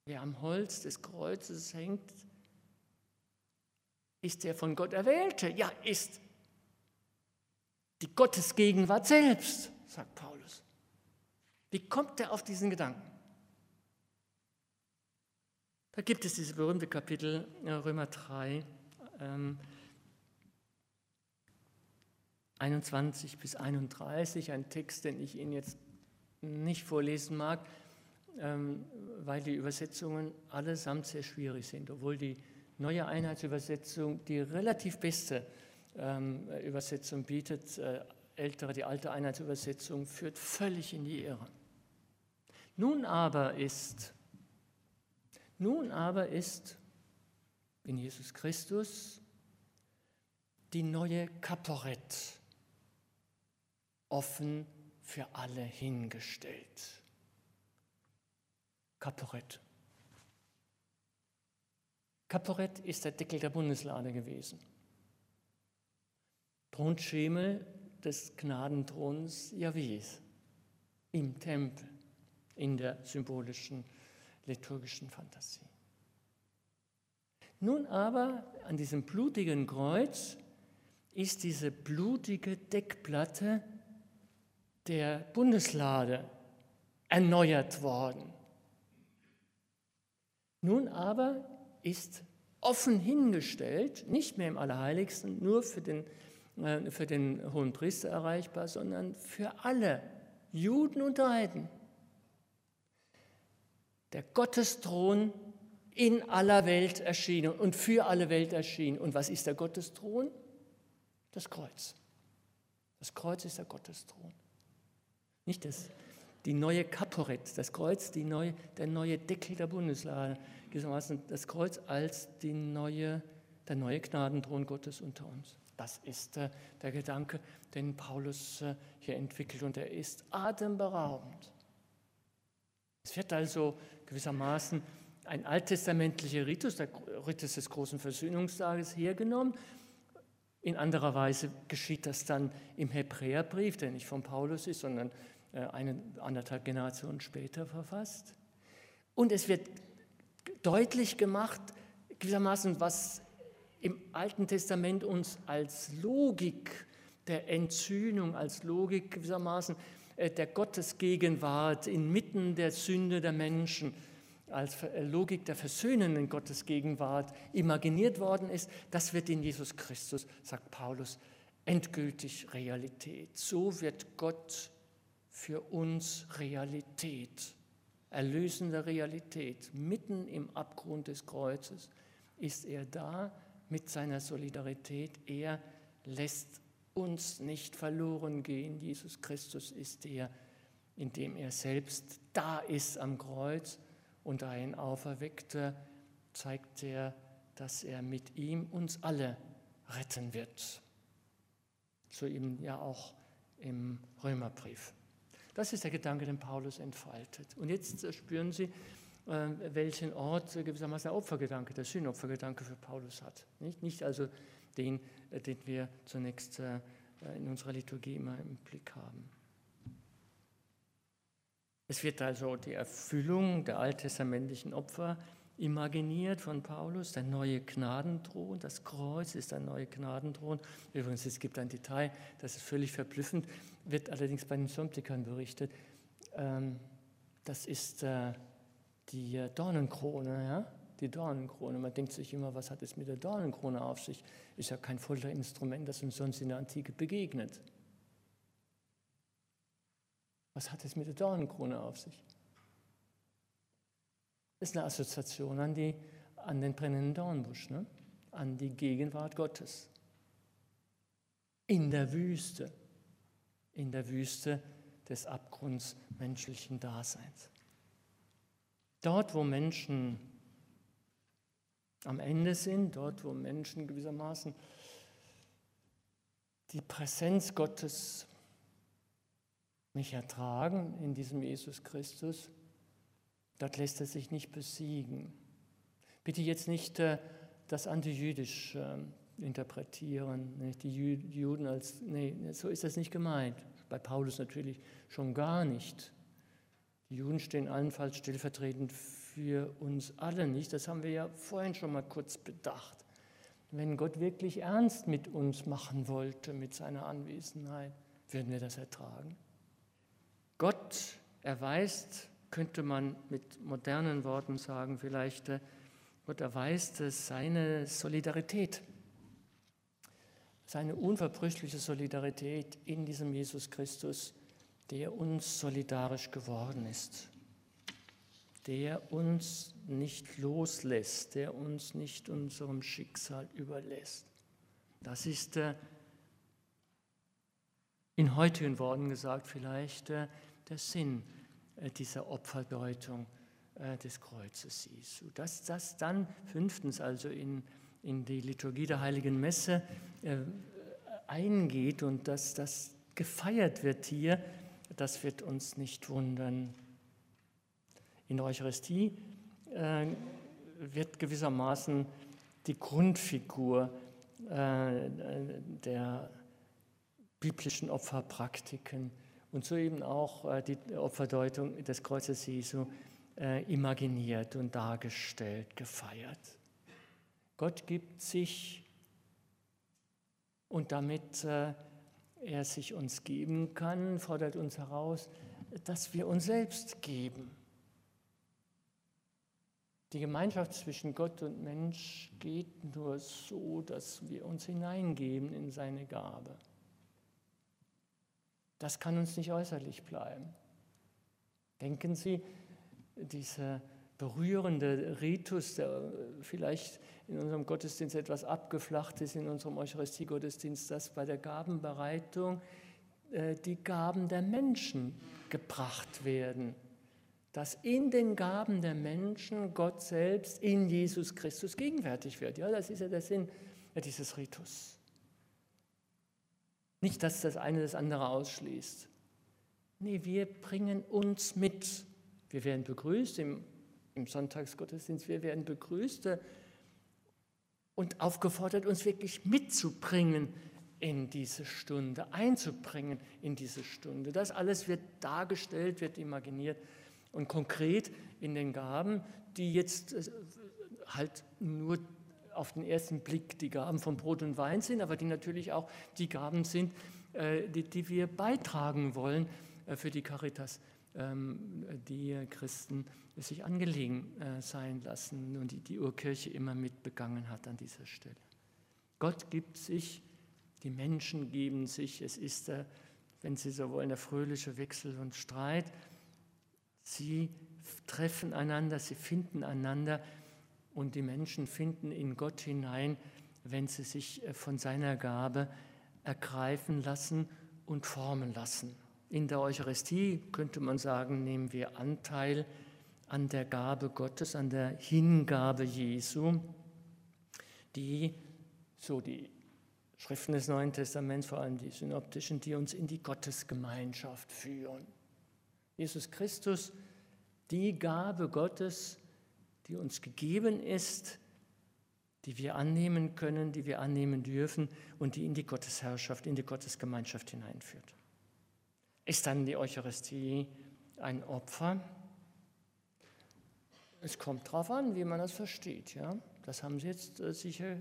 Wer am Holz des Kreuzes hängt, ist der von Gott Erwählte. Ja, ist die Gottesgegenwart selbst, sagt Paulus. Wie kommt er auf diesen Gedanken? Da gibt es dieses berühmte Kapitel äh, Römer 3, ähm, 21 bis 31, ein Text, den ich Ihnen jetzt nicht vorlesen mag, ähm, weil die Übersetzungen allesamt sehr schwierig sind, obwohl die neue Einheitsübersetzung die relativ beste ähm, Übersetzung bietet. Äh, ältere, die alte Einheitsübersetzung führt völlig in die Irre. Nun aber ist, nun aber ist in Jesus Christus die neue Kaporett offen für alle hingestellt. Kaporett. Kaporett ist der Deckel der Bundeslade gewesen. Thronschemel des Gnadenthrons Jahwes im Tempel, in der symbolischen liturgischen Fantasie. Nun aber an diesem blutigen Kreuz ist diese blutige Deckplatte der Bundeslade erneuert worden. Nun aber ist offen hingestellt, nicht mehr im Allerheiligsten, nur für den, äh, für den Hohen Priester erreichbar, sondern für alle, Juden und Heiden. Der Gottesthron in aller Welt erschienen und für alle Welt erschienen. Und was ist der Gottesthron? Das Kreuz. Das Kreuz ist der Gottesthron. Nicht das, die neue Kaporett, das Kreuz, die neue, der neue Deckel der Bundeslade gewissermaßen das Kreuz als die neue, der neue Gnadenthron Gottes unter uns. Das ist äh, der Gedanke, den Paulus äh, hier entwickelt und er ist atemberaubend. Es wird also gewissermaßen ein alttestamentlicher Ritus, der Ritus des großen Versöhnungstages, hergenommen. In anderer Weise geschieht das dann im Hebräerbrief, der nicht von Paulus ist, sondern äh, eine anderthalb Generationen später verfasst. Und es wird deutlich gemacht, gewissermaßen, was im Alten Testament uns als Logik der Entzündung, als Logik gewissermaßen äh, der Gottesgegenwart inmitten der Sünde der Menschen, als äh, Logik der versöhnenden Gottesgegenwart imaginiert worden ist, das wird in Jesus Christus, sagt Paulus, endgültig Realität. So wird Gott für uns Realität erlösende Realität. Mitten im Abgrund des Kreuzes ist er da mit seiner Solidarität. Er lässt uns nicht verloren gehen. Jesus Christus ist der, in dem er selbst da ist am Kreuz und ein Auferweckter zeigt er, dass er mit ihm uns alle retten wird. So ihm ja auch im Römerbrief. Das ist der Gedanke, den Paulus entfaltet. Und jetzt äh, spüren Sie, äh, welchen Ort äh, gewissermaßen der Opfergedanke, der Sühnopfergedanke für Paulus hat. Nicht, nicht also den, den wir zunächst in unserer Liturgie immer im Blick haben. Es wird also die Erfüllung der alttestamentlichen Opfer imaginiert von Paulus, der neue Gnadenthron, das Kreuz ist ein neuer Gnadenthron. Übrigens, es gibt ein Detail, das ist völlig verblüffend, wird allerdings bei den Synoptikern berichtet. Ähm, das ist äh, die Dornenkrone, ja? die Dornenkrone. Man denkt sich immer, was hat es mit der Dornenkrone auf sich? Ist ja kein Folterinstrument, das uns sonst in der Antike begegnet. Was hat es mit der Dornenkrone auf sich? Das ist eine Assoziation an, die, an den brennenden Dornbusch, ne? an die Gegenwart Gottes. In der Wüste, in der Wüste des Abgrunds menschlichen Daseins. Dort, wo Menschen am Ende sind, dort, wo Menschen gewissermaßen die Präsenz Gottes nicht ertragen in diesem Jesus Christus, dort lässt er sich nicht besiegen. Bitte jetzt nicht äh, das antijüdisch äh, interpretieren, nicht? die Juden als, nee, so ist das nicht gemeint. Bei Paulus natürlich schon gar nicht. Die Juden stehen allenfalls stellvertretend für uns alle nicht. Das haben wir ja vorhin schon mal kurz bedacht. Wenn Gott wirklich ernst mit uns machen wollte, mit seiner Anwesenheit, würden wir das ertragen? Gott erweist, könnte man mit modernen Worten sagen, vielleicht, äh, Gott erweist seine Solidarität, seine unverbrüchliche Solidarität in diesem Jesus Christus, der uns solidarisch geworden ist, der uns nicht loslässt, der uns nicht unserem Schicksal überlässt. Das ist äh, in heutigen Worten gesagt vielleicht äh, der Sinn äh, dieser Opferdeutung äh, des Kreuzes Jesu. Dass das dann fünftens also in, in die Liturgie der Heiligen Messe äh, eingeht und dass das gefeiert wird hier, das wird uns nicht wundern. In der Eucharistie wird gewissermaßen die Grundfigur der biblischen Opferpraktiken und so eben auch die Opferdeutung des Kreuzes Jesu äh, imaginiert und dargestellt, gefeiert. Gott gibt sich und damit äh, er sich uns geben kann, fordert uns heraus, dass wir uns selbst geben. Die Gemeinschaft zwischen Gott und Mensch geht nur so, dass wir uns hineingeben in seine Gabe. Das kann uns nicht äußerlich bleiben. Denken Sie, dieser berührende Ritus, der vielleicht in unserem Gottesdienst etwas abgeflacht ist, in unserem Eucharistiegottesdienst, dass bei der Gabenbereitung äh, die Gaben der Menschen gebracht werden. Dass in den Gaben der Menschen Gott selbst in Jesus Christus gegenwärtig wird. Ja, das ist ja der Sinn dieses Ritus. Nicht, dass das eine das andere ausschließt. Nee, wir bringen uns mit wir werden begrüßt im, im Sonntagsgottesdienst, wir werden begrüßt äh, und aufgefordert, uns wirklich mitzubringen in diese Stunde, einzubringen in diese Stunde. Das alles wird dargestellt, wird imaginiert und konkret in den Gaben, die jetzt äh, halt nur auf den ersten Blick die Gaben von Brot und Wein sind, aber die natürlich auch die Gaben sind, äh, die, die wir beitragen wollen für die Caritas ähm, die Christen sich angelegen äh, sein lassen und die die Urkirche immer mit begangen hat an dieser Stelle. Gott gibt sich, die Menschen geben sich, es ist, der, wenn Sie so wollen, der fröhliche Wechsel und Streit. Sie treffen einander, sie finden einander und die Menschen finden in Gott hinein, wenn sie sich äh, von seiner Gabe ergreifen lassen und formen lassen. In der Eucharistie könnte man sagen, nehmen wir Anteil an der Gabe Gottes, an der Hingabe Jesu, die, so die Schriften des Neuen Testaments, vor allem die synoptischen, die uns in die Gottesgemeinschaft führen. Jesus Christus, die Gabe Gottes, die uns gegeben ist, die wir annehmen können, die wir annehmen dürfen und die in die Gottesherrschaft, in die Gottesgemeinschaft hineinführt. Ist dann die Eucharistie ein Opfer? Es kommt darauf an, wie man das versteht. Ja? Das haben Sie jetzt äh, sicher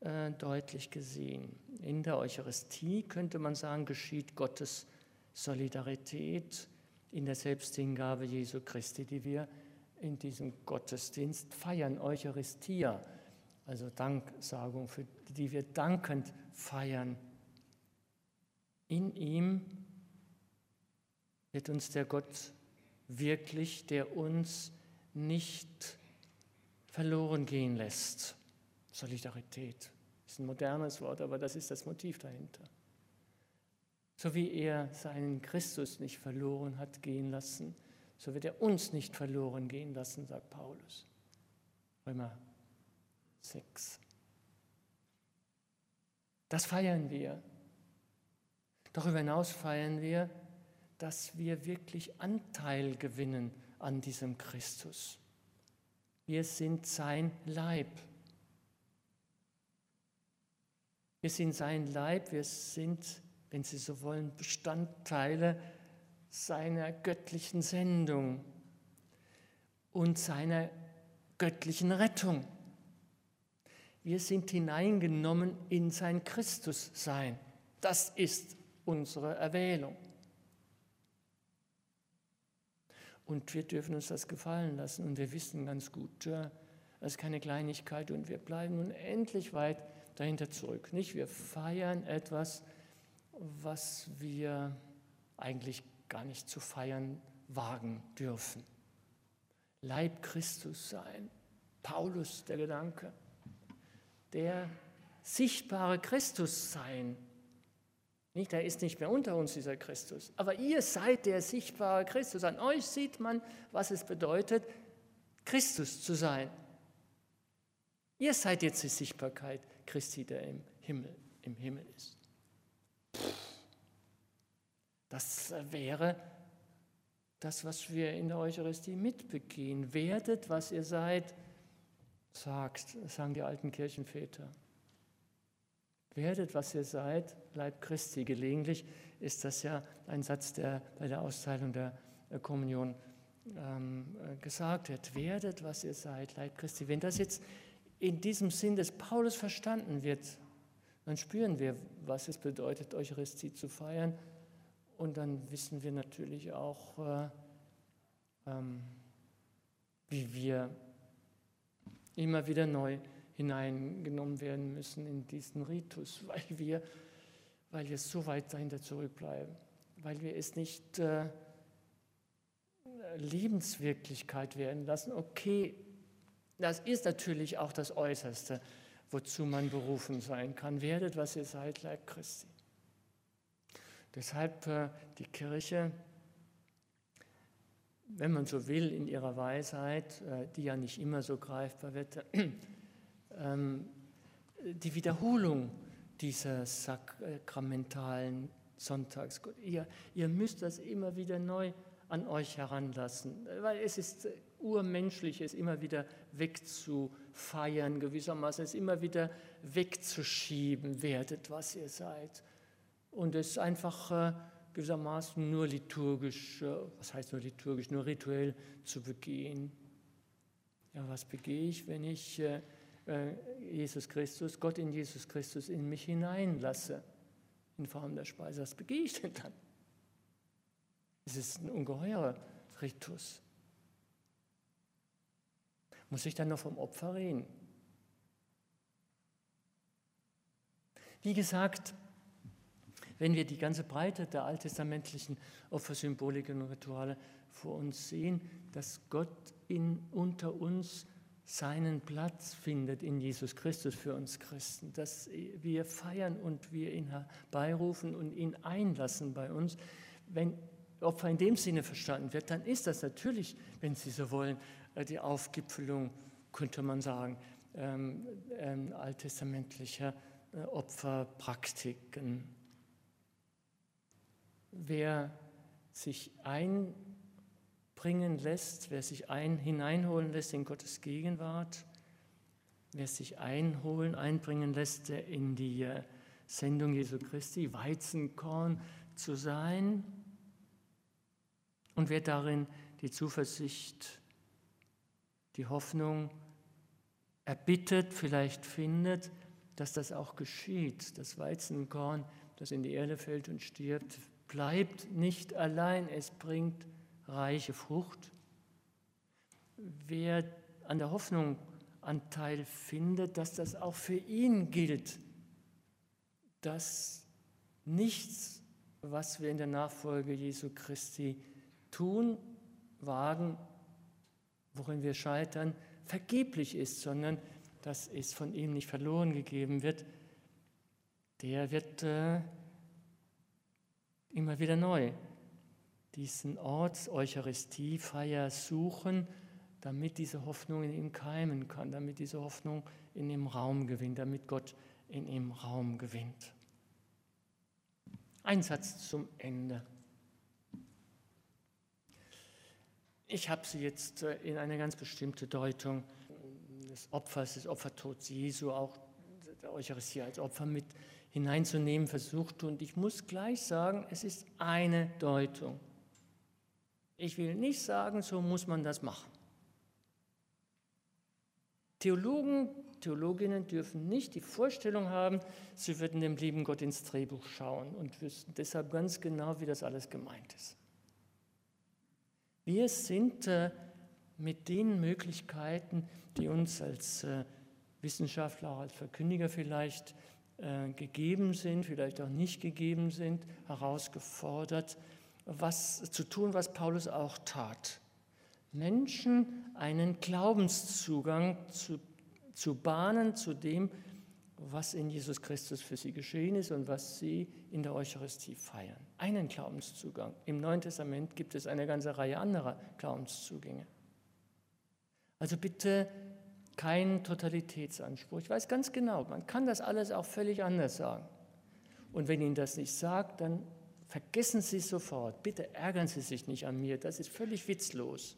äh, deutlich gesehen. In der Eucharistie könnte man sagen, geschieht Gottes Solidarität in der Selbsthingabe Jesu Christi, die wir in diesem Gottesdienst feiern, Eucharistia, also Danksagung, für die wir dankend feiern. In ihm wird uns der Gott wirklich, der uns nicht verloren gehen lässt. Solidarität ist ein modernes Wort, aber das ist das Motiv dahinter. So wie er seinen Christus nicht verloren hat gehen lassen, so wird er uns nicht verloren gehen lassen, sagt Paulus. Römer 6. Das feiern wir. Darüber hinaus feiern wir, dass wir wirklich Anteil gewinnen an diesem Christus. Wir sind sein Leib. Wir sind sein Leib, wir sind, wenn Sie so wollen, Bestandteile seiner göttlichen Sendung und seiner göttlichen Rettung. Wir sind hineingenommen in sein Christussein. Das ist unsere Erwählung. Und wir dürfen uns das gefallen lassen. Und wir wissen ganz gut, das ist keine Kleinigkeit und wir bleiben unendlich weit dahinter zurück. Nicht? Wir feiern etwas, was wir eigentlich gar nicht zu feiern wagen dürfen. Leib Christus sein. Paulus, der Gedanke. Der sichtbare Christus sein. Nicht, er ist nicht mehr unter uns, dieser Christus. Aber ihr seid der sichtbare Christus. An euch sieht man, was es bedeutet, Christus zu sein. Ihr seid jetzt die Sichtbarkeit Christi, der im Himmel, im Himmel ist. Das wäre das, was wir in der Eucharistie mitbegehen. Werdet, was ihr seid, sagt, sagen die alten Kirchenväter. Werdet, was ihr seid, Leib Christi. Gelegentlich ist das ja ein Satz, der bei der Austeilung der Kommunion ähm, gesagt wird. Werdet, was ihr seid, Leib Christi. Wenn das jetzt in diesem Sinn des Paulus verstanden wird, dann spüren wir, was es bedeutet, Eucharistie zu feiern. Und dann wissen wir natürlich auch, äh, ähm, wie wir immer wieder neu hineingenommen werden müssen in diesen Ritus, weil wir, weil wir so weit dahinter zurückbleiben, weil wir es nicht äh, Lebenswirklichkeit werden lassen. Okay, das ist natürlich auch das Äußerste, wozu man berufen sein kann. Werdet, was ihr seid, Leib Christi. Deshalb äh, die Kirche, wenn man so will, in ihrer Weisheit, äh, die ja nicht immer so greifbar wird, ähm, die Wiederholung dieser sakramentalen Sonntags. Ihr, ihr müsst das immer wieder neu an euch heranlassen, weil es ist urmenschlich, es immer wieder wegzufeiern, gewissermaßen es immer wieder wegzuschieben, werdet, was ihr seid. Und es einfach äh, gewissermaßen nur liturgisch, äh, was heißt nur liturgisch, nur rituell zu begehen. Ja, was begehe ich, wenn ich äh, Jesus Christus, Gott in Jesus Christus in mich hineinlasse, in Form der Speise? Was begehe ich denn dann? Es ist ein ungeheurer Ritus. Muss ich dann noch vom Opfer reden? Wie gesagt, wenn wir die ganze Breite der alttestamentlichen Opfersymboliken und Rituale vor uns sehen, dass Gott in, unter uns seinen Platz findet in Jesus Christus für uns Christen, dass wir feiern und wir ihn herbeirufen und ihn einlassen bei uns. Wenn Opfer in dem Sinne verstanden wird, dann ist das natürlich, wenn Sie so wollen, äh, die Aufgipfelung, könnte man sagen, ähm, ähm, alttestamentlicher äh, Opferpraktiken. Wer sich einbringen lässt, wer sich ein, hineinholen lässt in Gottes Gegenwart, wer sich einholen, einbringen lässt in die äh, Sendung Jesu Christi, Weizenkorn zu sein, und wer darin die Zuversicht, die Hoffnung erbittet, vielleicht findet, dass das auch geschieht. Das Weizenkorn, das in die Erde fällt und stirbt, bleibt nicht allein, es bringt reiche Frucht. Wer an der Hoffnung Anteil findet, dass das auch für ihn gilt, dass nichts, was wir in der Nachfolge Jesu Christi tun, wagen, worin wir scheitern, vergeblich ist, sondern dass es von ihm nicht verloren gegeben wird, der wird äh, immer wieder neu diesen Ort Eucharistiefeier suchen, damit diese Hoffnung in ihm keimen kann, damit diese Hoffnung in ihm Raum gewinnt, damit Gott in ihm Raum gewinnt. Ein Satz zum Ende. Ich habe sie jetzt äh, in eine ganz bestimmte Deutung des Opfers, des Opfertods Jesu, auch der Eucharistie als Opfer mit hineinzunehmen versucht. Und ich muss gleich sagen, es ist eine Deutung. Ich will nicht sagen, so muss man das machen. Theologen, Theologinnen dürfen nicht die Vorstellung haben, sie würden dem lieben Gott ins Drehbuch schauen und wüssten deshalb ganz genau, wie das alles gemeint ist. Wir sind äh, mit den Möglichkeiten, die uns als äh, Wissenschaftler, als Verkündiger vielleicht äh, gegeben sind, vielleicht auch nicht gegeben sind, herausgefordert, was zu tun, was Paulus auch tat. Menschen einen Glaubenszugang zu, zu bahnen zu dem, was in Jesus Christus für sie geschehen ist und was sie in der Eucharistie feiern. Einen Glaubenszugang. Im Neuen Testament gibt es eine ganze Reihe anderer Glaubenszugänge. Also bitte kein Totalitätsanspruch. Ich weiß ganz genau, man kann das alles auch völlig anders sagen. Und wenn Ihnen das nicht sagt, dann vergessen Sie es sofort. Bitte ärgern Sie sich nicht an mir. Das ist völlig witzlos.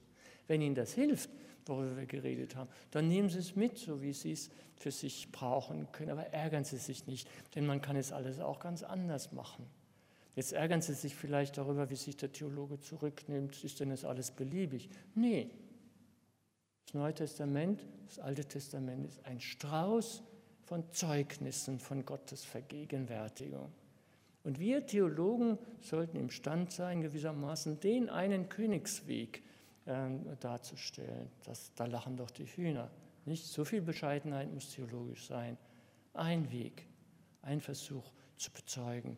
Wenn Ihnen das hilft, worüber wir geredet haben, dann nehmen Sie es mit, so wie Sie es für sich brauchen können. Aber ärgern Sie sich nicht, denn man kann es alles auch ganz anders machen. Jetzt ärgern Sie sich vielleicht darüber, wie sich der Theologe zurücknimmt. Ist denn das alles beliebig? Nee, das Neue Testament, das Alte Testament ist ein Strauß von Zeugnissen von Gottes Vergegenwärtigung. Und wir Theologen sollten imstand sein, gewissermaßen den einen Königsweg äh, darzustellen. Das, da lachen doch die Hühner. Nicht so viel Bescheidenheit muss theologisch sein. Ein Weg, ein Versuch zu bezeugen,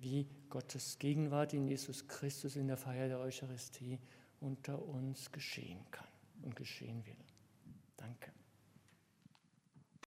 wie Gottes Gegenwart in Jesus Christus in der Feier der Eucharistie unter uns geschehen kann und geschehen will. Danke.